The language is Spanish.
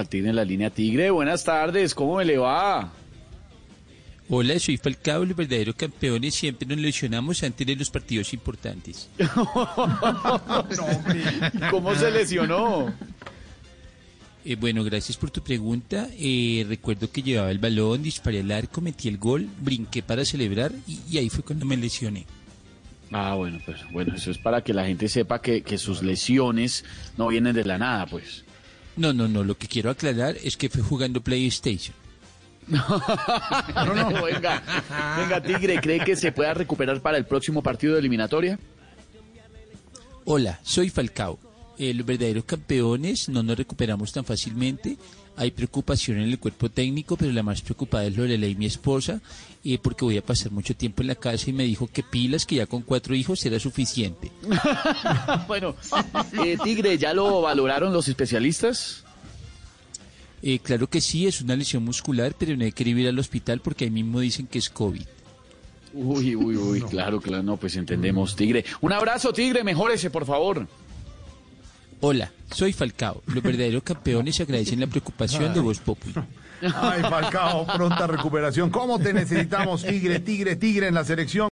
al Tigre en la línea. Tigre, buenas tardes, ¿cómo me le va? Hola, soy Falcao, los verdaderos campeones. Siempre nos lesionamos antes de los partidos importantes. ¿Cómo se lesionó? Eh, bueno, gracias por tu pregunta. Eh, recuerdo que llevaba el balón, disparé al arco, metí el gol, brinqué para celebrar y, y ahí fue cuando me lesioné. Ah, bueno, pues bueno, eso es para que la gente sepa que, que sus lesiones no vienen de la nada, pues. No, no, no, lo que quiero aclarar es que fue jugando PlayStation. No, no, venga, venga, Tigre, ¿cree que se pueda recuperar para el próximo partido de eliminatoria? Hola, soy Falcao. Eh, los verdaderos campeones no nos recuperamos tan fácilmente. Hay preocupación en el cuerpo técnico, pero la más preocupada es Lorela y mi esposa, eh, porque voy a pasar mucho tiempo en la casa y me dijo que pilas, que ya con cuatro hijos era suficiente. bueno, eh, Tigre, ¿ya lo valoraron los especialistas? Eh, claro que sí, es una lesión muscular, pero no hay que ir al hospital porque ahí mismo dicen que es COVID. Uy, uy, uy, claro, claro, no, pues entendemos, Tigre. Un abrazo, Tigre, mejórese, por favor. Hola, soy Falcao. Los verdaderos campeones agradecen la preocupación de Voz Populi. Ay, Falcao, pronta recuperación. ¿Cómo te necesitamos, Tigre, Tigre, Tigre en la selección?